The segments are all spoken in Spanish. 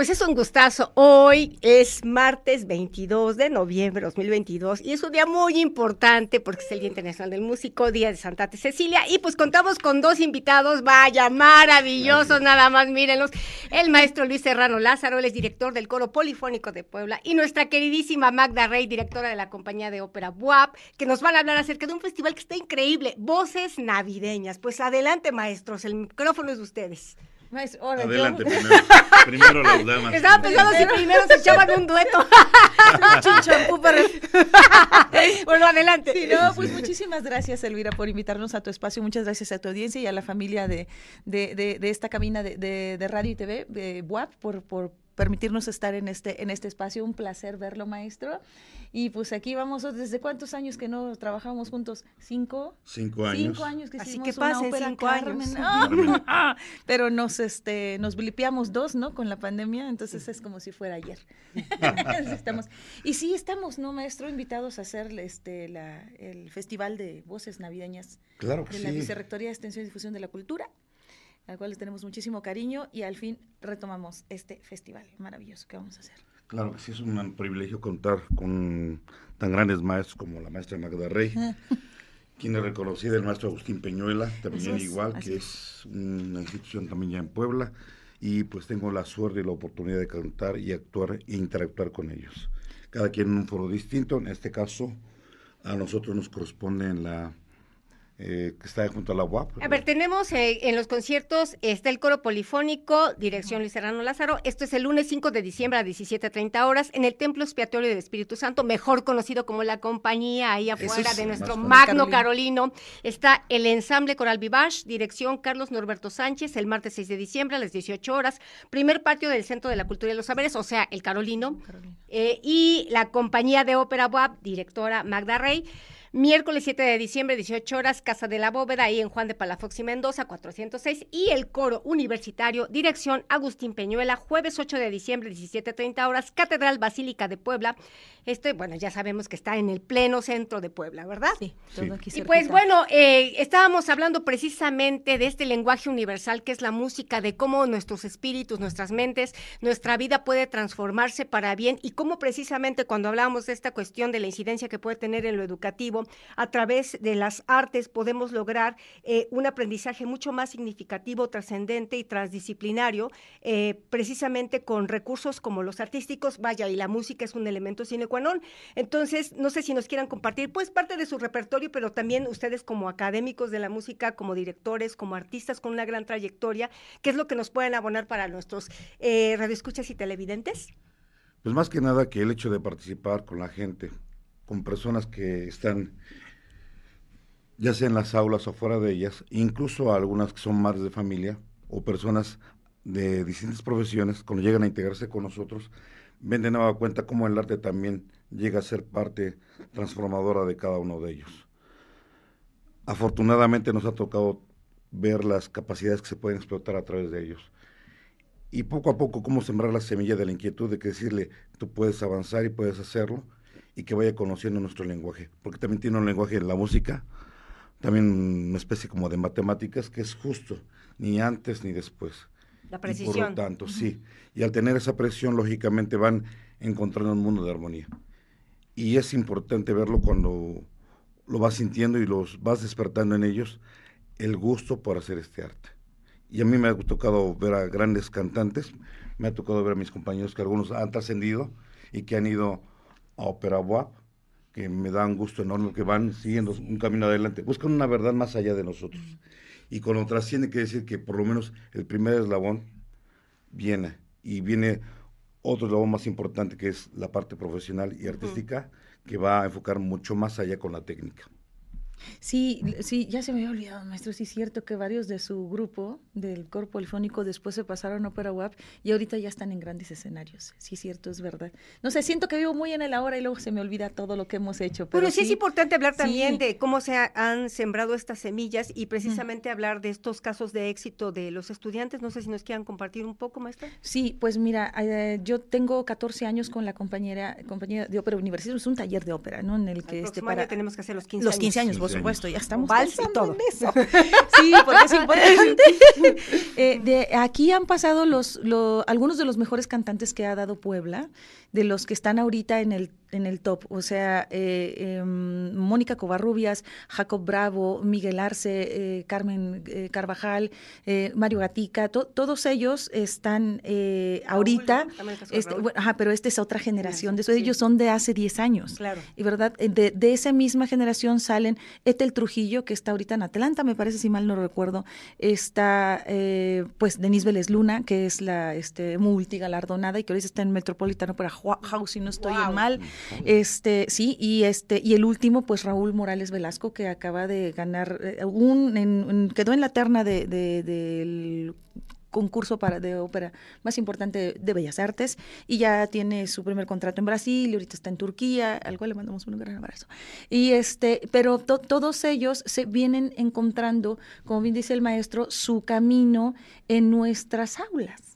Pues es un gustazo. Hoy es martes 22 de noviembre de 2022 y es un día muy importante porque es el Día Internacional del Músico, Día de Santa Cecilia y pues contamos con dos invitados, vaya, maravillosos, nada más, mírenlos. El maestro Luis Serrano Lázaro, él es director del Coro Polifónico de Puebla y nuestra queridísima Magda Rey, directora de la compañía de ópera BUAP, que nos van a hablar acerca de un festival que está increíble, Voces Navideñas. Pues adelante, maestros, el micrófono es de ustedes. Adelante, primero. primero las damas. Estaba pensando si primero se echaban un dueto. bueno, adelante. Sí, no, pues muchísimas gracias, Elvira, por invitarnos a tu espacio. Muchas gracias a tu audiencia y a la familia de, de, de, esta cabina de, de, radio y TV, de WAP, por, por permitirnos estar en este, en este espacio. Un placer verlo, maestro. Y pues aquí vamos, ¿desde cuántos años que no trabajamos juntos? ¿Cinco? Cinco años. Cinco años que Así hicimos que pase, una cinco años. pero nos, este, nos blipeamos dos, ¿no? Con la pandemia, entonces es como si fuera ayer. estamos, y sí, estamos, ¿no, maestro? Invitados a hacer este, la, el Festival de Voces Navideñas claro que de la Vicerrectoría de Extensión y Difusión de la Cultura al cual les tenemos muchísimo cariño y al fin retomamos este festival maravilloso que vamos a hacer. Claro sí, es un privilegio contar con tan grandes maestros como la maestra Magda Rey, quien es reconocida, el maestro Agustín Peñuela, también igual, que es. una institución también ya en Puebla, y pues tengo la suerte y la oportunidad de cantar y actuar e interactuar con ellos. Cada quien en un foro distinto, en este caso a nosotros nos corresponde en la eh, que está junto a la UAP. A ver, tenemos eh, en los conciertos, está el coro polifónico, dirección Luis Serrano Lázaro. Esto es el lunes 5 de diciembre a 17.30 horas en el Templo Expiatorio del Espíritu Santo, mejor conocido como la compañía, ahí afuera de nuestro magno Carolino. Está el ensamble Coral Vivage, dirección Carlos Norberto Sánchez, el martes 6 de diciembre a las 18 horas. Primer patio del Centro de la Cultura y los Saberes, o sea, el Carolino. Eh, y la compañía de ópera WAP, directora Magda Rey. Miércoles 7 de diciembre, 18 horas, Casa de la Bóveda, ahí en Juan de Palafox y Mendoza, 406. Y el coro universitario, dirección Agustín Peñuela, jueves 8 de diciembre, 17.30 horas, Catedral Basílica de Puebla. Este, bueno, ya sabemos que está en el pleno centro de Puebla, ¿verdad? Sí, todo aquí Y pues bueno, eh, estábamos hablando precisamente de este lenguaje universal que es la música, de cómo nuestros espíritus, nuestras mentes, nuestra vida puede transformarse para bien y cómo precisamente cuando hablamos de esta cuestión de la incidencia que puede tener en lo educativo, a través de las artes podemos lograr eh, un aprendizaje mucho más significativo, trascendente y transdisciplinario, eh, precisamente con recursos como los artísticos, vaya, y la música es un elemento sine qua non. Entonces, no sé si nos quieran compartir, pues, parte de su repertorio, pero también ustedes como académicos de la música, como directores, como artistas con una gran trayectoria, ¿qué es lo que nos pueden abonar para nuestros eh, radioescuchas y televidentes? Pues más que nada que el hecho de participar con la gente, con personas que están ya sea en las aulas o fuera de ellas, incluso algunas que son madres de familia o personas de distintas profesiones, cuando llegan a integrarse con nosotros, ven de nueva cuenta cómo el arte también llega a ser parte transformadora de cada uno de ellos. Afortunadamente nos ha tocado ver las capacidades que se pueden explotar a través de ellos. Y poco a poco cómo sembrar la semilla de la inquietud de que decirle, tú puedes avanzar y puedes hacerlo, y que vaya conociendo nuestro lenguaje, porque también tiene un lenguaje en la música, también una especie como de matemáticas que es justo, ni antes ni después. La precisión. por lo tanto, sí. Y al tener esa presión, lógicamente van encontrando un mundo de armonía. Y es importante verlo cuando lo vas sintiendo y los vas despertando en ellos el gusto por hacer este arte. Y a mí me ha tocado ver a grandes cantantes, me ha tocado ver a mis compañeros que algunos han trascendido y que han ido a Opera WAP, que me da un gusto enorme, que van siguiendo un camino adelante, buscan una verdad más allá de nosotros. Y cuando trasciende, quiere decir que por lo menos el primer eslabón viene, y viene otro eslabón más importante que es la parte profesional y artística, que va a enfocar mucho más allá con la técnica. Sí, sí, ya se me había olvidado, maestro, sí es cierto que varios de su grupo, del corpo polifónico, después se pasaron a Opera WAP y ahorita ya están en grandes escenarios. Sí es cierto, es verdad. No sé, siento que vivo muy en el ahora y luego se me olvida todo lo que hemos hecho. Pero, sí, es importante hablar también de cómo se han sembrado estas semillas y precisamente hablar de estos casos de éxito de los estudiantes. No sé si nos quieran compartir un poco, maestra. Sí, pues mira, eh, yo tengo 14 años con la compañera, compañía de ópera universitaria, es un taller de ópera, ¿no? En el que este para tenemos que hacer los 15 los 15 años por supuesto, ya estamos Vals y pensando todo. en eso. Sí, porque es importante. Eh, de aquí han pasado los, lo- algunos de los mejores cantantes que ha dado Puebla, de los que están ahorita en el en el top, o sea, eh, em, Mónica Covarrubias, Jacob Bravo, Miguel Arce, eh, Carmen eh, Carvajal, eh, Mario Gatica, to- todos ellos están eh, Raúl, ahorita, ¿no? También el caso de este, Raúl. bueno, ajá, pero esta es otra generación, de eso, Sí. ellos son de hace 10 años. Claro. Y verdad, Eh, de, de esa misma generación salen Etel Trujillo, que está ahorita en Atlanta, me parece, si mal no recuerdo. Está, eh, pues, Denise Vélez Luna, que es la este, multigalardonada y que ahorita está en Metropolitano para House, si no estoy mal. Este, sí, y este, y el último, pues, Raúl Morales Velasco, que acaba de ganar eh, un, en- en- quedó en la terna de, de- del concurso para de ópera más importante de Bellas Artes y ya tiene su primer contrato en Brasil y ahorita está en Turquía, al cual le mandamos un gran abrazo. Y este, pero to- todos ellos se vienen encontrando, como bien dice el maestro, su camino en nuestras aulas.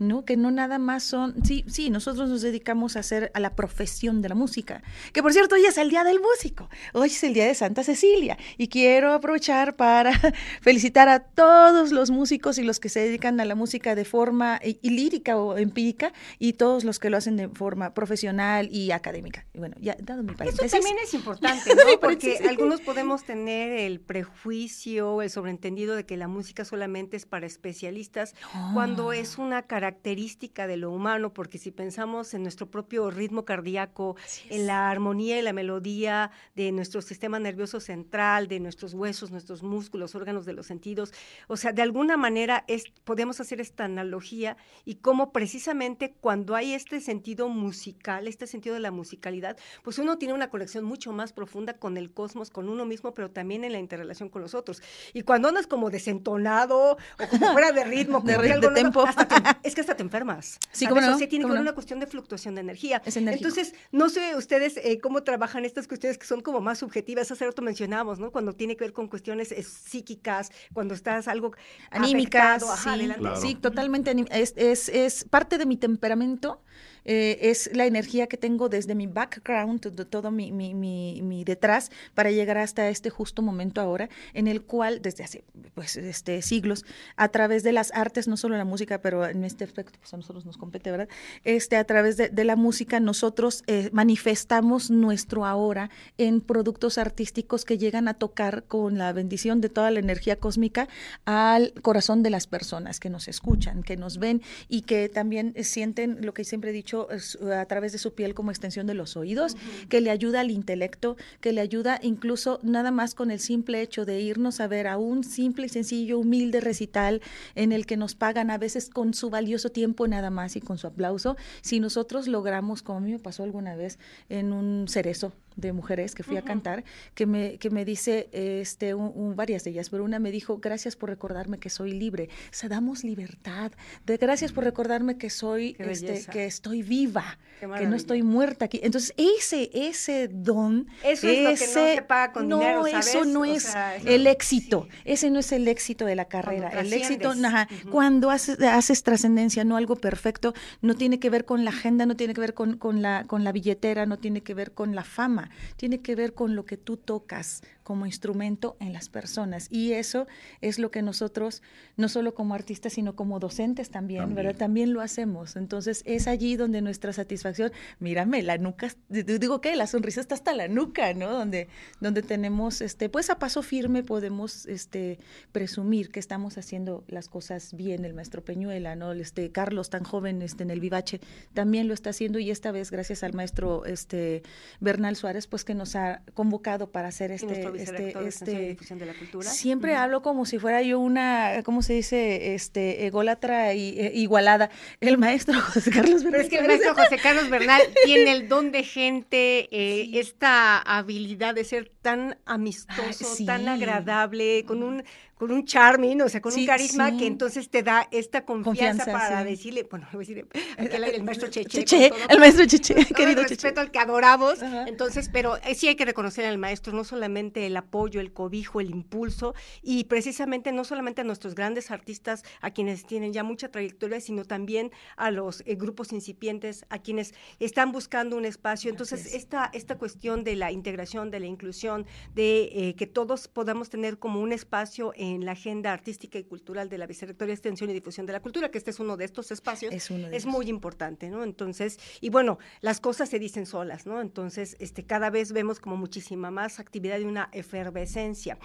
¿No? Que no nada más son, sí, sí, nosotros nos dedicamos a hacer a la profesión de la música, que por cierto hoy es el Día del Músico, hoy es el Día de Santa Cecilia y quiero aprovechar para felicitar a todos los músicos y los que se dedican a la música de forma eh, y lírica o empírica y todos los que lo hacen de forma profesional y académica. Y bueno, ya dado mi Eso también es importante, ¿no? Porque algunos podemos tener el prejuicio, el sobreentendido de que la música solamente es para especialistas, cuando es una característica de lo humano, porque si pensamos en nuestro propio ritmo cardíaco, en la armonía y la melodía de nuestro sistema nervioso central, de nuestros huesos, nuestros músculos, órganos de los sentidos, o sea, de alguna manera es, podemos hacer esta analogía y cómo precisamente cuando hay este sentido musical, este sentido de la musicalidad, pues uno tiene una conexión mucho más profunda con el cosmos, con uno mismo, pero también en la interrelación con los otros. Y cuando andas como desentonado o como fuera de ritmo, De como algo de no- tempo. hasta es que hasta te enfermas. Sí, cómo no, O sea, tiene que ver no. una cuestión de fluctuación de energía. Es. Entonces, no sé ustedes eh, cómo trabajan estas cuestiones que son como más subjetivas. Hace rato mencionábamos, ¿no? Cuando tiene que ver con cuestiones eh, psíquicas, cuando estás algo anímicas, afectado. Ajá, sí. Claro. sí, totalmente. Es, es, es parte de mi temperamento, eh, es la energía que tengo desde mi background, de todo mi, mi, mi, detrás, para llegar hasta este justo momento ahora, en el cual desde hace pues, este, siglos, a través de las artes, no solo la música, pero en este aspecto pues a nosotros nos compete, ¿verdad? Este, a través de, la música nosotros eh, manifestamos nuestro ahora en productos artísticos que llegan a tocar con la bendición de toda la energía cósmica al corazón de las personas que nos escuchan, que nos ven y que también sienten lo que siempre he dicho es, uh, a través de su piel como extensión de los oídos, que le ayuda al intelecto, que le ayuda incluso nada más con el simple hecho de irnos a ver a un simple y sencillo, humilde recital en el que nos pagan a veces con su valioso tiempo nada más y con su aplauso. Si nosotros logramos, como a mí me pasó alguna vez en un cerezo de mujeres que fui a cantar, que me, que me dice, este, un- un- varias de ellas, pero una me dijo, gracias por recordarme que soy libre. O sea, damos libertad. De, gracias por recordarme que soy, este, que estoy viva, que no estoy muerta aquí. Entonces, ese, ese don, Eso es lo que no ese- se paga con no, dinero, eso ¿sabes? no O es sea, el éxito. sí. Ese no es el éxito de la carrera. El éxito, trasciendes. ajá, Ujú. cuando haces, haces trascendencia, no algo perfecto, no tiene que ver con la agenda, no tiene que ver con, con, la, con la billetera, no tiene que ver con la fama, tiene que ver con lo que tú tocas como instrumento en las personas. Y eso es lo que nosotros, no solo como artistas, sino como docentes también, También. ¿verdad? También lo hacemos. Entonces es allí donde nuestra satisfacción, mírame, la nuca, digo que la sonrisa está hasta la nuca, ¿no? Donde, donde tenemos, este, pues a paso firme podemos este, presumir que estamos haciendo las cosas bien. El maestro Peñuela, ¿no? Este, Carlos, tan joven este, en el vivache, también lo está haciendo y esta vez gracias al maestro este, Bernal Suárez, pues que nos ha convocado para hacer Y este, este, vicerrector de Extensión y difusión de la cultura. Siempre hablo como si fuera yo una, ¿cómo se dice? Este, ególatra y eh, igualada. El maestro José Carlos Pero es que el Bernal maestro José Carlos Bernal tiene el don de gente, eh, esta habilidad de ser tan amistoso, sí. tan agradable, con un con un charming, o sea, con un carisma que entonces te da esta confianza, para decirle, bueno, voy a decir, el, maestro Cheche. Cheche el maestro Cheche, querido el respeto al que adoramos. Entonces, pero eh, sí hay que reconocer al maestro, no solamente el apoyo, el cobijo, el impulso, y precisamente no solamente a nuestros grandes artistas, a quienes tienen ya mucha trayectoria, sino también a los eh, grupos incipientes, a quienes están buscando un espacio. Entonces, esta, esta cuestión de la integración, de la inclusión, de eh, que todos podamos tener como un espacio en en la agenda artística y cultural de la Vicerrectoría de Extensión y Difusión de la Cultura, que este es uno de estos espacios, es, muy importante, ¿no? Entonces, y bueno, las cosas se dicen solas, ¿no? Entonces, este, cada vez vemos como muchísima más actividad y una efervescencia.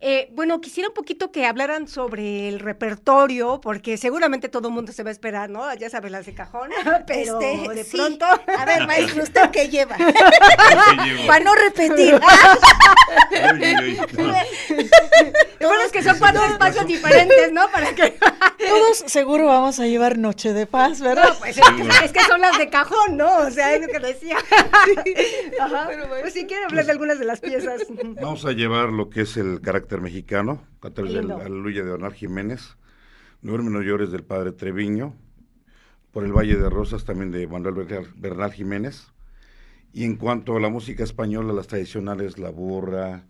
Eh, bueno, quisiera un poquito que hablaran sobre el repertorio, porque seguramente todo el mundo se va a esperar, ¿no? Ya sabes, las de cajón, pero este, de pronto... A ver, maestro, ¿usted qué lleva? Para no repetir. bueno, es que son cuatro espacios diferentes, ¿no? Para que todos seguro vamos a llevar Noche de Paz, ¿verdad? No, pues es, que son las de cajón, ¿no? O sea, es lo que decía. Ajá. Pues si quieren hablar de algunas de las piezas. Vamos a llevar lo que es el carácter mexicano, a través del Aleluya de Bernal Jiménez, Nueve Llores del Padre Treviño, por el Valle de Rosas también de Manuel Bernal Jiménez. Y en cuanto a la música española, las tradicionales, la burra,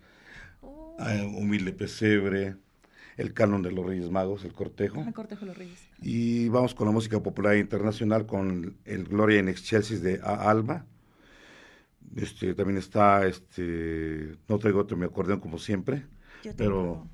Humilde Pesebre, el canon de los Reyes Magos, el cortejo. El cortejo de los Reyes. Y vamos con la música popular internacional con el Gloria en Excelsis de A Alba. Este, también está, este, no traigo otro mi acordeón como siempre, pero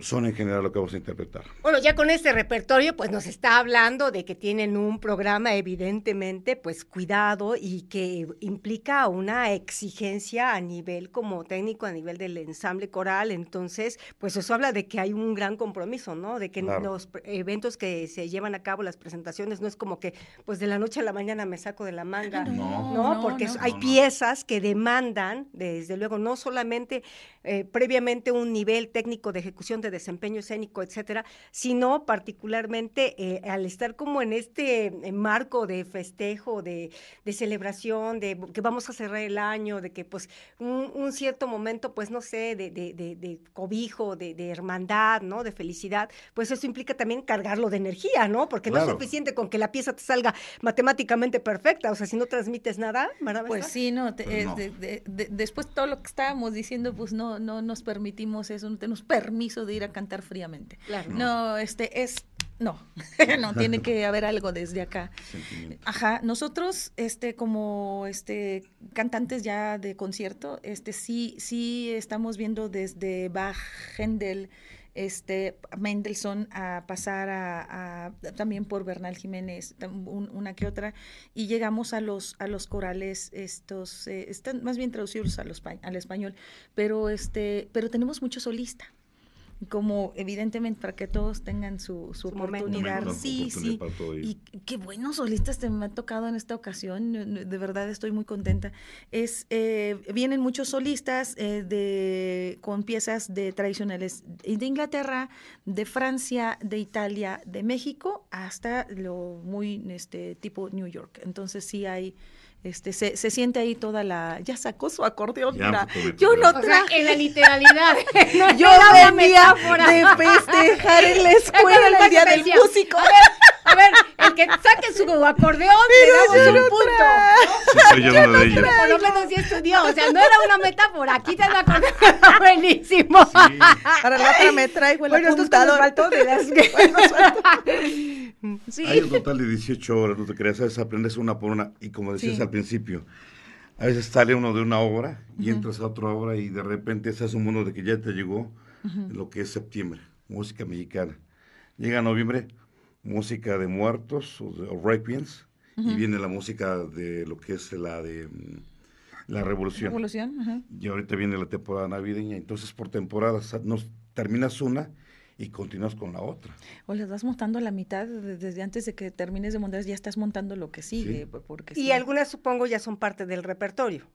son en general lo que vamos a interpretar. Bueno, ya con este repertorio, pues nos está hablando de que tienen un programa evidentemente, pues cuidado y que implica una exigencia a nivel como técnico, a nivel del ensamble coral. Entonces, pues eso habla de que hay un gran compromiso, ¿no? De que los eventos que se llevan a cabo, las presentaciones, no es como que, pues de la noche a la mañana me saco de la manga, no, ¿no? Porque hay piezas que demandan, desde luego, no solamente eh, previamente un nivel técnico de ejecución de desempeño escénico, etcétera, sino particularmente eh, al estar como en este eh, marco de festejo, de, celebración, de que vamos a cerrar el año, de que pues un, cierto momento, pues no sé, de, de cobijo, de, hermandad, ¿no? De felicidad, pues eso implica también cargarlo de energía, ¿no? Porque no es suficiente con que la pieza te salga matemáticamente perfecta, o sea, si no transmites nada, ¿verdad? Pues sí, no, pues después todo lo que estábamos diciendo, pues no, no, nos permitimos eso, no tenemos permiso de ir a cantar fríamente. No, este es no, no tiene que haber algo desde acá. Ajá, nosotros este como este cantantes ya de concierto, este sí sí estamos viendo desde Bach, Händel, este Mendelssohn a pasar a, también por Bernal Jiménez una que otra y llegamos a los a los corales estos eh, están más bien traducidos al español pero este pero tenemos mucho solista como evidentemente para que todos tengan su, su, oportunidad. sí, sí. Y qué buenos solistas te me ha tocado en esta ocasión, de verdad estoy muy contenta. Es eh, vienen muchos solistas eh, de con piezas de tradicionales de Inglaterra, de Francia, de Italia, de México, hasta lo muy este tipo New York. Entonces sí hay este, se, se, siente ahí toda la, ya sacó su acordeón. yo no traje. en la literalidad. yo venía de festejar en la escuela el día del músico. A ver, el que saque su acordeón, le damos un punto. Sí, soy yo, uno de ellos. Por lo menos sí estudió, o sea, no era una metáfora, aquí te lo acordeón, buenísimo. Sí. Para la otra me traigo el bueno, apuntador. Faltó de las que... sí. Hay un total de 18 horas, no te creas, sabes, aprendes una por una, y como decías al principio, a veces sale uno de una obra y entras a otra obra y de repente estás un mundo de que ya te llegó lo que es septiembre, música mexicana. Llega noviembre, música de muertos o, de, requiems, y viene la música de lo que es la de mm, la revolución. revolución Y ahorita viene la temporada navideña, entonces por temporadas nos terminas una y continúas con la otra. O las vas montando a la mitad, desde antes de que termines de montar, ya estás montando lo que sigue. Porque y algunas supongo ya son parte del repertorio.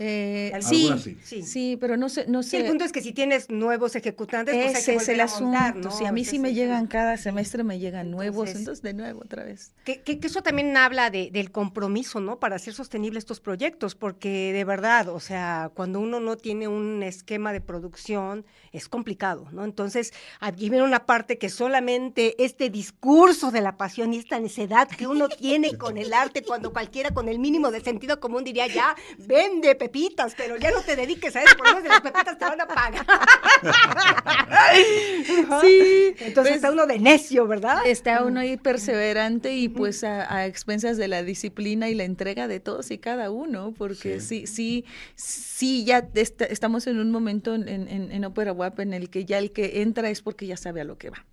Eh, sí, sí, sí, pero no sé, no sé. el punto es que si tienes nuevos ejecutantes, pues ese es el asunto. Si a mí sí me llegan cada semestre, me llegan nuevos, entonces, de nuevo otra vez. Que, que, eso también habla de, del compromiso, ¿no? Para hacer sostenible estos proyectos, porque de verdad, o sea, cuando uno no tiene un esquema de producción, es complicado, ¿no? Entonces, aquí viene una parte que solamente este discurso de la pasión y esta necedad que uno tiene con el arte, cuando cualquiera con el mínimo de sentido común diría, ya, vende pepitas, pero ya no te dediques a eso, por lo menos de las pepitas te van a pagar. Sí. Entonces pues está uno de necio, ¿verdad? Está uno ahí perseverante y pues a, expensas de la disciplina y la entrega de todos y cada uno, porque sí, sí, sí, ya estamos en un momento en, en, en Opera WAP en el que ya el que entra es porque ya sabe a lo que va.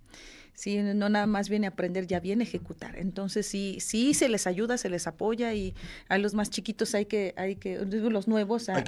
¿Sí? no nada más viene a aprender, ya viene a ejecutar. Entonces sí, sí se les ayuda, se les apoya y a los más chiquitos hay que, hay que, los nuevos, a,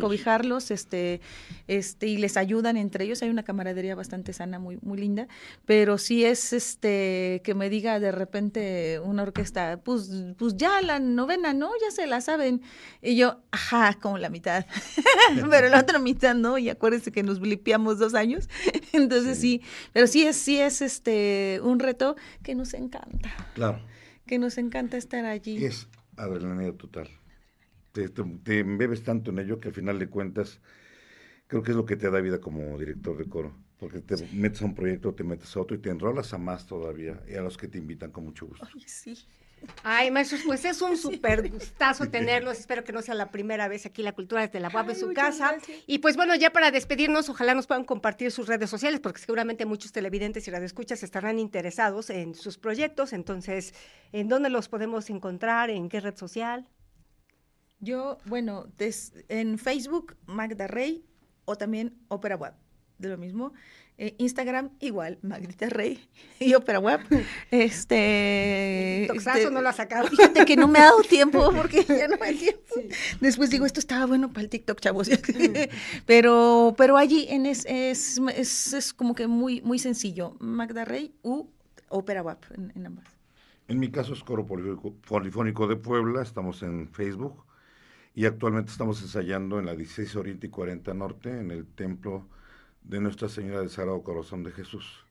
cobijarlos. este, este, y les ayudan entre ellos. Hay una camaradería bastante sana, muy, muy linda, pero sí es este que me diga de repente una orquesta, pues, pues ya la novena, ¿no? Ya se la saben. Y yo, ajá, como la mitad. pero la otra mitad no, y acuérdense que nos blipeamos dos años. Entonces sí. sí, pero sí es, sí es este este, un reto que nos encanta. Claro. Que nos encanta estar allí. Es adrenalina total. Te, te, embebes tanto en ello que al final de cuentas creo que es lo que te da vida como director de coro. Porque te metes a un proyecto, te metes a otro y te enrolas a más todavía y a los que te invitan con mucho gusto. Ay, sí. Ay, maestros, pues es un súper gustazo tenerlos. Espero que no sea la primera vez aquí la cultura desde la UAP en su casa. Y pues bueno, ya para despedirnos, ojalá nos puedan compartir sus redes sociales, porque seguramente muchos televidentes y radioescuchas estarán interesados en sus proyectos. Entonces, ¿en dónde los podemos encontrar? ¿En qué red social? Yo, bueno, en Facebook, Magda Rey, o también Opera Web, de lo mismo. Eh, Instagram igual, Magdita Rey y Opera Web. Este, este no lo ha sacado. Fíjate que no me ha dado tiempo porque ya no hay tiempo. Después digo, esto estaba bueno para el TikTok, chavos. pero, pero allí en es, es, es, como que muy, muy sencillo. Magda Rey u Opera Web en, ambas. En mi caso es Coro Polifónico de Puebla, estamos en Facebook y actualmente estamos ensayando en la 16 Oriente y 40 Norte en el templo de Nuestra Señora del Sagrado Corazón de Jesús.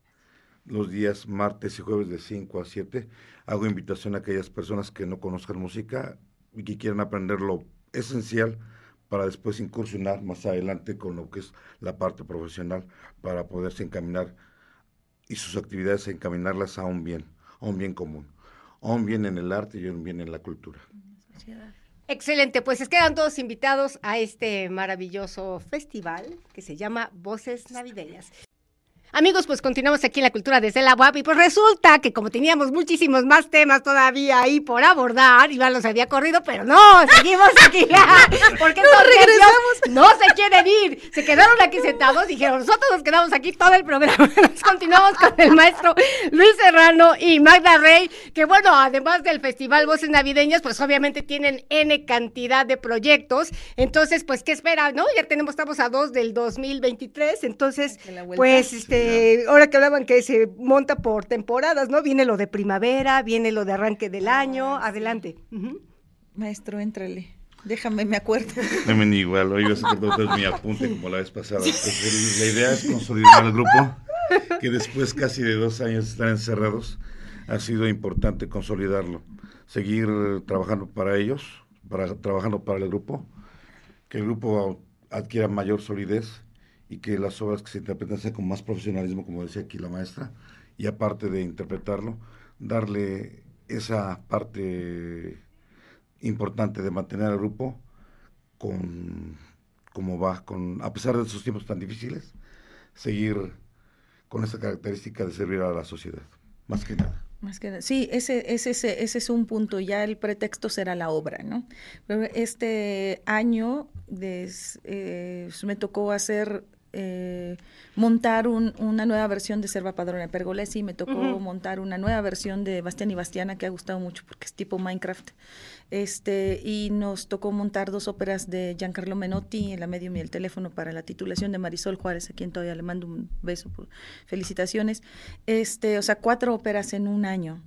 Los días martes y jueves de 5 a 7 hago invitación a aquellas personas que no conozcan música y que quieran aprender lo esencial para después incursionar más adelante con lo que es la parte profesional para poderse encaminar y sus actividades encaminarlas a un bien, a un bien común, a un bien en el arte y a un bien en la cultura. Excelente, pues es quedan todos invitados a este maravilloso festival que se llama Voces Navideñas. Amigos, pues continuamos aquí en la cultura desde la UAP y pues resulta que como teníamos muchísimos más temas todavía ahí por abordar, Iván los había corrido, pero no, seguimos aquí. Porque no regresamos. No se quieren ir. Se quedaron aquí sentados, dijeron, nosotros nos quedamos aquí todo el programa. Nos continuamos con el maestro Luis Serrano y Magda Rey, que bueno, además del Festival Voces Navideñas, pues obviamente tienen N cantidad de proyectos. Entonces, pues, ¿qué espera? ¿No? Ya tenemos, estamos a dos del 2023, entonces, pues, este eh, ahora que hablaban que se monta por temporadas, ¿no? Viene lo de primavera, viene lo de arranque del año, ah, adelante. Maestro, éntrale. Déjame, me acuerdo. No igual, hoy vas a hacer mi apunte como la vez pasada. Pues, la idea es consolidar el grupo, que después casi de dos años estar encerrados, ha sido importante consolidarlo. Seguir trabajando para ellos, para, trabajando para el grupo, que el grupo adquiera mayor solidez y que las obras que se interpretan sean con más profesionalismo, como decía aquí la maestra, y aparte de interpretarlo, darle esa parte importante de mantener al grupo con como va, con a pesar de esos tiempos tan difíciles, seguir con esa característica de servir a la sociedad, más que nada. Sí, ese, ese, ese, ese, es un punto, ya el pretexto será la obra, ¿no? Pero este año eh, me tocó hacer eh, montar una nueva versión de Serva Padrona Pergolesi, me tocó montar una nueva versión de Bastián y Bastiana que ha gustado mucho porque es tipo Minecraft. Este, y nos tocó montar dos óperas de Giancarlo Menotti, en la medium y el teléfono para la titulación de Marisol Juárez, a quien todavía le mando un beso, por felicitaciones. Este, o sea, cuatro óperas en un año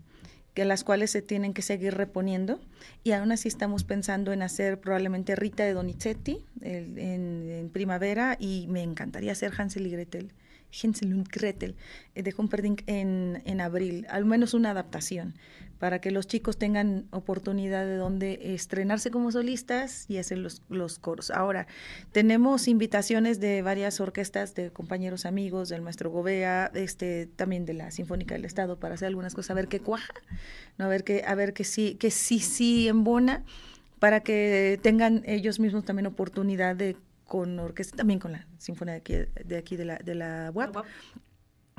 que las cuales se tienen que seguir reponiendo y aún así estamos pensando en hacer probablemente Rita de Donizetti en, primavera y me encantaría hacer Hansel y Gretel. Hansel und Gretel eh, de Humperdinck en, en abril, al menos una adaptación para que los chicos tengan oportunidad de donde estrenarse como solistas y hacer los, los coros. Ahora, tenemos invitaciones de varias orquestas, de compañeros amigos, del maestro Gobea, este, también de la Sinfónica del Estado, para hacer algunas cosas, a ver qué cuaja, ¿no? a ver qué, a ver que sí, que sí, sí embona, para que tengan ellos mismos también oportunidad de con orquesta, también con la Sinfonía de aquí de, aquí de la, de la UAP,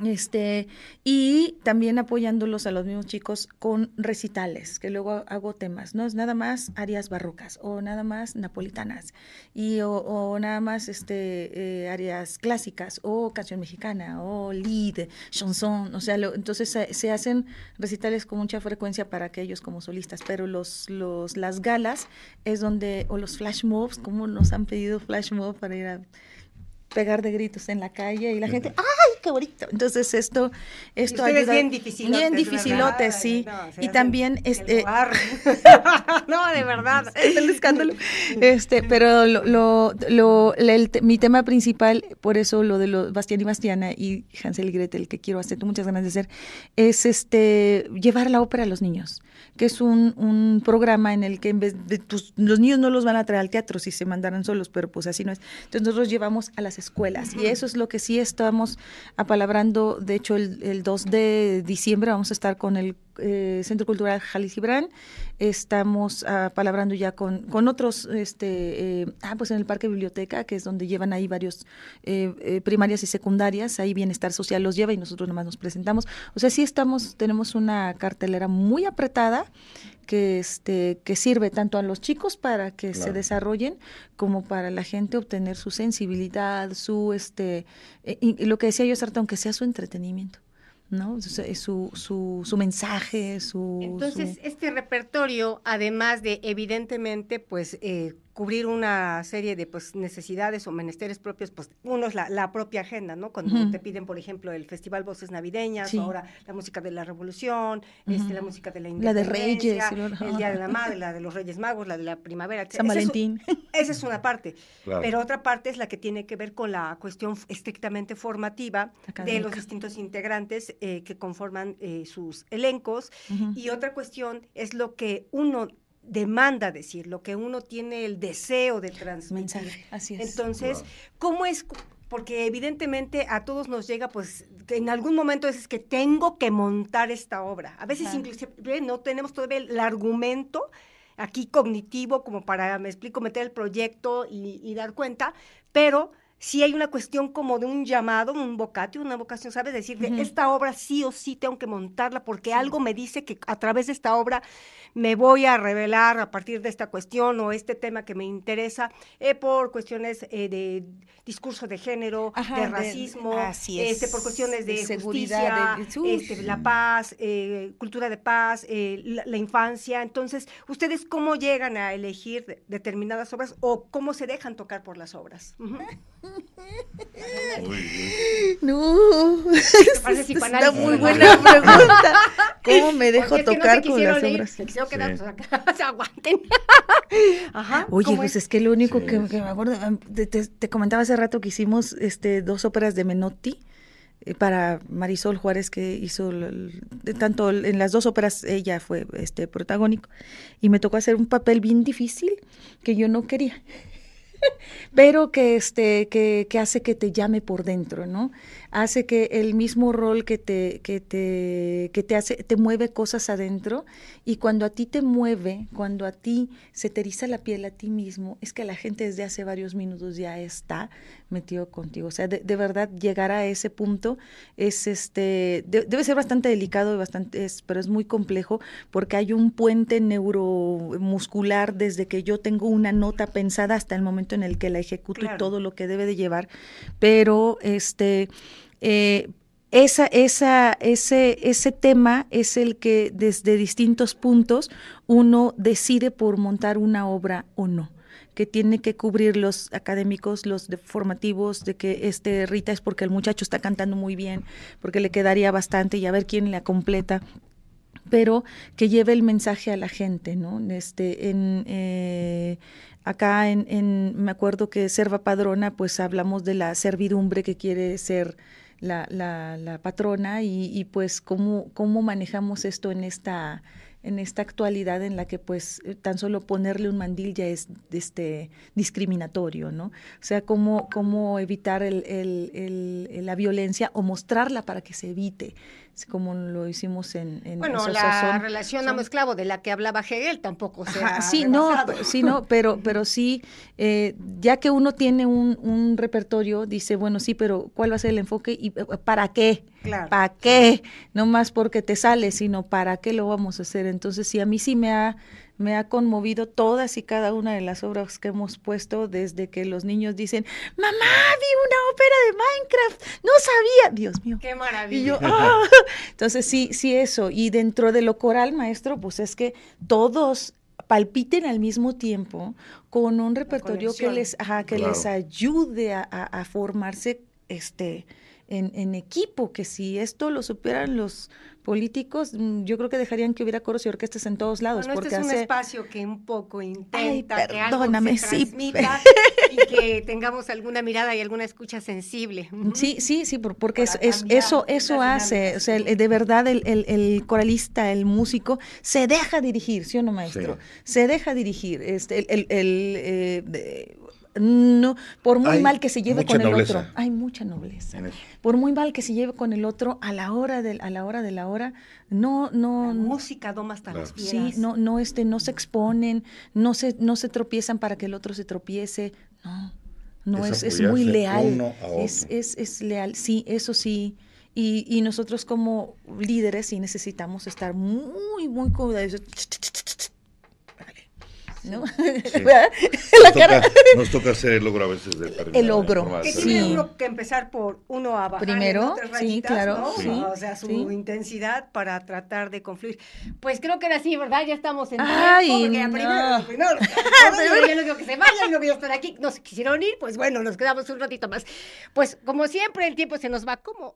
este, y también apoyándolos a los mismos chicos con recitales, que luego hago temas, no es nada más arias barrocas o nada más napolitanas y o, nada más este eh, arias clásicas o canción mexicana o lead, chanson, o sea, entonces se, hacen recitales con mucha frecuencia para aquellos como solistas, pero los los las galas es donde o los flash mobs, como nos han pedido flash mob para ir a pegar de gritos en la calle y la gente, ¡ay, qué bonito! Entonces esto, esto ayuda. Bien dificilotes. Bien dificilotes, sí. y también, este. no, de verdad. Es el escándalo. Este, pero lo, lo, mi tema principal, por eso lo de los Bastián y Bastiana y Hansel y Gretel, que quiero hacer, muchas ganas de hacer, es este llevar la ópera a los niños que es un, un programa en el que en vez de los niños no los van a traer al teatro si se mandaran solos, pero pues así no es. Entonces nosotros llevamos a las escuelas y eso es lo que sí estamos apalabrando. De hecho, el, el 2 de diciembre vamos a estar con el eh, Centro Cultural Jalis Gibran. Estamos apalabrando ya con, con otros, este, eh, ah, pues en el Parque Biblioteca, que es donde llevan ahí varios eh, primarias y secundarias, ahí Bienestar Social los lleva y nosotros nomás nos presentamos. O sea, sí estamos, tenemos una cartelera muy apretada que este que sirve tanto a los chicos para que se desarrollen como para la gente obtener su sensibilidad, su este y, lo que decía yo Sarta, aunque sea su entretenimiento. ¿no? Su, su, su mensaje, su... Entonces, este repertorio, además de evidentemente, pues, eh, cubrir una serie de pues necesidades o menesteres propios, pues uno es la, propia agenda, ¿no? Cuando te piden, por ejemplo, el Festival Voces Navideñas, ahora la música de la Revolución, este, la música de la Independencia, la de Reyes, el Día de la Madre, la de los Reyes Magos, la de la Primavera. San Valentín. esa es una parte, pero otra parte es la que tiene que ver con la cuestión estrictamente formativa de los distintos integrantes eh, que conforman eh, sus elencos. Y otra cuestión es lo que uno demanda decir, lo que uno tiene el deseo de transmitir. Así es. Entonces, ¿cómo es? Porque evidentemente a todos nos llega, pues, en algún momento es que tengo que montar esta obra. A veces inclusive no tenemos todavía el argumento aquí cognitivo como para, me explico, meter el proyecto y, dar cuenta, pero si hay una cuestión como de un llamado, un vocatio, una vocación, ¿sabes? Decir, que esta obra sí o sí tengo que montarla porque algo me dice que a través de esta obra me voy a revelar a partir de esta cuestión o este tema que me interesa eh, por cuestiones eh, de discurso de género, de racismo, este, por cuestiones de, seguridad, este, la paz, eh, cultura de paz, la, infancia. Entonces, ¿ustedes cómo llegan a elegir determinadas obras o cómo se dejan tocar por las obras? no, es una muy buena pregunta. ¿Cómo me dejo tocar con las obras? Pues, se aguanten. Oye, pues es que lo único que, me acuerdo, te, comentaba hace rato que hicimos este dos óperas de Menotti eh, para Marisol Juárez que hizo tanto en las dos óperas ella fue este protagónico y me tocó hacer un papel bien difícil que yo no quería pero que este que, que, hace que te llame por dentro no hace que el mismo rol que te, que te, que te hace, te mueve cosas adentro y cuando a ti te mueve, cuando a ti se te la piel a ti mismo, es que la gente desde hace varios minutos ya está metido contigo. O sea, de, verdad llegar a ese punto es este, debe ser bastante delicado y bastante, es, pero es muy complejo porque hay un puente neuromuscular desde que yo tengo una nota pensada hasta el momento en el que la ejecuto y todo lo que debe de llevar. Pero este eh, esa, esa, ese, ese tema es el que desde distintos puntos uno decide por montar una obra o no que tiene que cubrir los académicos, los formativos, de que este Rita es porque el muchacho está cantando muy bien, porque le quedaría bastante y a ver quién la completa pero que lleve el mensaje a la gente, ¿no? Este, en, eh, acá en, en, me acuerdo que Serva Padrona, pues hablamos de la servidumbre que quiere ser la, la, patrona y, y, pues cómo, cómo manejamos esto en esta en esta actualidad en la que pues eh, tan solo ponerle un mandil ya es este discriminatorio, ¿no? O sea, cómo, cómo evitar el, el, el, la violencia o mostrarla para que se evite como lo hicimos en... en bueno, la relación amo-esclavo de la que hablaba Hegel tampoco se Ajá, Sí, no, sí, no, pero, pero sí, eh, ya que uno tiene un, un, repertorio, dice, bueno, sí, pero ¿cuál va a ser el enfoque y eh, para qué? Claro. ¿Para qué? No más porque te sale, sino para qué lo vamos a hacer. Entonces, sí, a mí sí me ha me ha conmovido todas y cada una de las obras que hemos puesto desde que los niños dicen, mamá, vi una ópera de Minecraft, no sabía, Dios mío. Qué maravilla. ¡ah! Entonces sí, sí eso. Y dentro de lo coral, maestro, pues es que todos palpiten al mismo tiempo con un repertorio que les, ajá, que les ayude a, a, a formarse este en, en, equipo, que si esto lo supieran los políticos, mm, yo creo que dejarían que hubiera coros y orquestas en todos lados. Bueno, porque este es hace... un espacio que un poco intenta Ay, que algo se sí. transmita y que tengamos alguna mirada y alguna escucha sensible. Sí, sí, sí, porque es, es, eso, eso hace, o sea, el, de verdad el, el, el, coralista, el músico, se deja dirigir, ¿sí o no, maestro? Sí. Se deja dirigir. Este, el, el, eh, de, no, por muy Hay mal que se lleve con el nobleza. otro, hay mucha nobleza. Por muy mal que se lleve con el otro, a la hora de, a la hora de la hora, no, no, La música doma hasta Claro. las fieras. sí, no, no, este, no se exponen, no se, no se tropiezan para que el otro se tropiece, no, no Es es, es muy leal, uno a es, es, es leal, sí, eso sí. Y, y nosotros como líderes sí necesitamos estar muy, muy cuidadosos. Vale, ¿No? Sí. ¿Verdad? Nos La toca, cara. nos toca hacer el logro a veces de El logro, Que tiene Sí. uno que empezar por uno a bajar Primero, sí, claro, ¿no? sí. O sea, su Sí. intensidad para tratar de confluir. Pues creo que era así, ¿verdad? Ya estamos en Ay, tiempo, porque no. primero, primero, primero, ya no digo que se vayan, no voy a estar aquí, no se quisieron ir, pues bueno, nos quedamos un ratito más. Pues como siempre, el tiempo se nos va como.